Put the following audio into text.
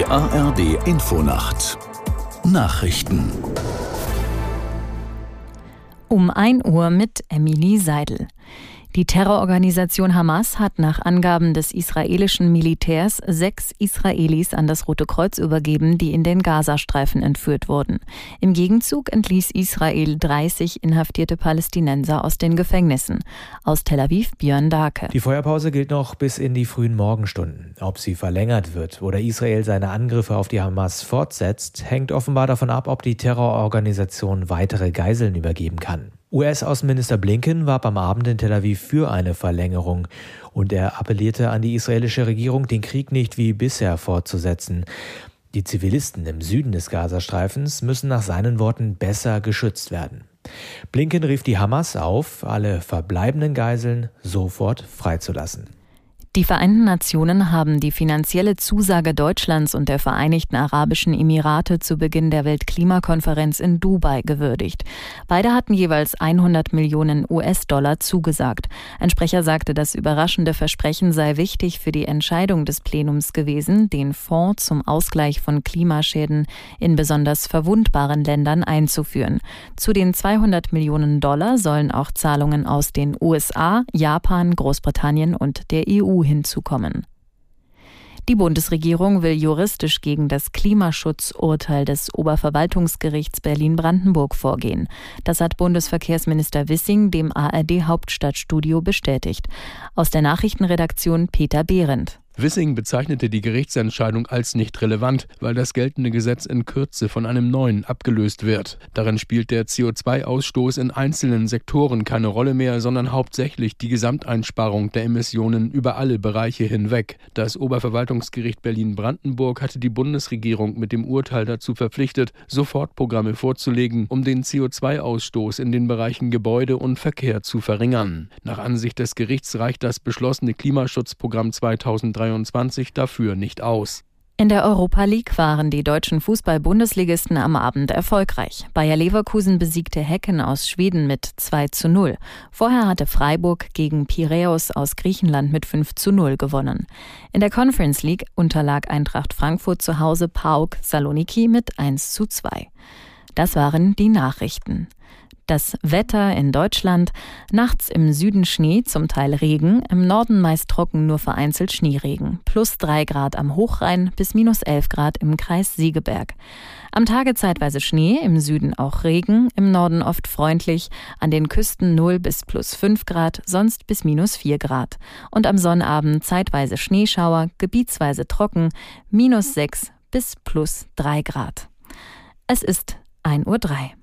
Die ARD Infonacht Nachrichten um 1 Uhr mit Emily Seidel. Die Terrororganisation Hamas hat nach Angaben des israelischen Militärs sechs Israelis an das Rote Kreuz übergeben, die in den Gazastreifen entführt wurden. Im Gegenzug entließ Israel 30 inhaftierte Palästinenser aus den Gefängnissen. Aus Tel Aviv Björn Dake. Die Feuerpause gilt noch bis in die frühen Morgenstunden. Ob sie verlängert wird oder Israel seine Angriffe auf die Hamas fortsetzt, hängt offenbar davon ab, ob die Terrororganisation weitere Geiseln übergeben kann. US-Außenminister Blinken warb am Abend in Tel Aviv für eine Verlängerung und er appellierte an die israelische Regierung, den Krieg nicht wie bisher fortzusetzen. Die Zivilisten im Süden des Gazastreifens müssen nach seinen Worten besser geschützt werden. Blinken rief die Hamas auf, alle verbleibenden Geiseln sofort freizulassen. Die Vereinten Nationen haben die finanzielle Zusage Deutschlands und der Vereinigten Arabischen Emirate zu Beginn der Weltklimakonferenz in Dubai gewürdigt. Beide hatten jeweils 100 Millionen US-Dollar zugesagt. Ein Sprecher sagte, das überraschende Versprechen sei wichtig für die Entscheidung des Plenums gewesen, den Fonds zum Ausgleich von Klimaschäden in besonders verwundbaren Ländern einzuführen. Zu den 200 Millionen Dollar sollen auch Zahlungen aus den USA, Japan, Großbritannien und der EU hinzukommen. Die Bundesregierung will juristisch gegen das Klimaschutzurteil des Oberverwaltungsgerichts Berlin-Brandenburg vorgehen. Das hat Bundesverkehrsminister Wissing dem ARD Hauptstadtstudio bestätigt. Aus der Nachrichtenredaktion Peter Behrendt. Wissing bezeichnete die Gerichtsentscheidung als nicht relevant, weil das geltende Gesetz in Kürze von einem neuen abgelöst wird. Darin spielt der CO2-Ausstoß in einzelnen Sektoren keine Rolle mehr, sondern hauptsächlich die Gesamteinsparung der Emissionen über alle Bereiche hinweg. Das Oberverwaltungsgericht Berlin-Brandenburg hatte die Bundesregierung mit dem Urteil dazu verpflichtet, Sofortprogramme vorzulegen, um den CO2-Ausstoß in den Bereichen Gebäude und Verkehr zu verringern. Nach Ansicht des Gerichts reicht das beschlossene Klimaschutzprogramm 2023 2023 dafür nicht aus. In der Europa League waren die deutschen Fußball-Bundesligisten am Abend erfolgreich. Bayer Leverkusen besiegte Hecken aus Schweden mit 2 zu 0. Vorher hatte Freiburg gegen Piräus aus Griechenland mit 5 zu 0 gewonnen. In der Conference League unterlag Eintracht Frankfurt zu Hause PAOK Saloniki mit 1 zu 2. Das waren die Nachrichten. Das Wetter in Deutschland. Nachts im Süden Schnee, zum Teil Regen. Im Norden meist trocken, nur vereinzelt Schneeregen. Plus drei Grad am Hochrhein bis minus elf Grad im Kreis Siegeberg. Am Tage zeitweise Schnee, im Süden auch Regen, im Norden oft freundlich, an den Küsten 0 bis plus 5 Grad, sonst bis minus 4 Grad. Und am Sonnabend zeitweise Schneeschauer, gebietsweise trocken, minus 6 bis plus 3 Grad. Es ist 1.03 Uhr.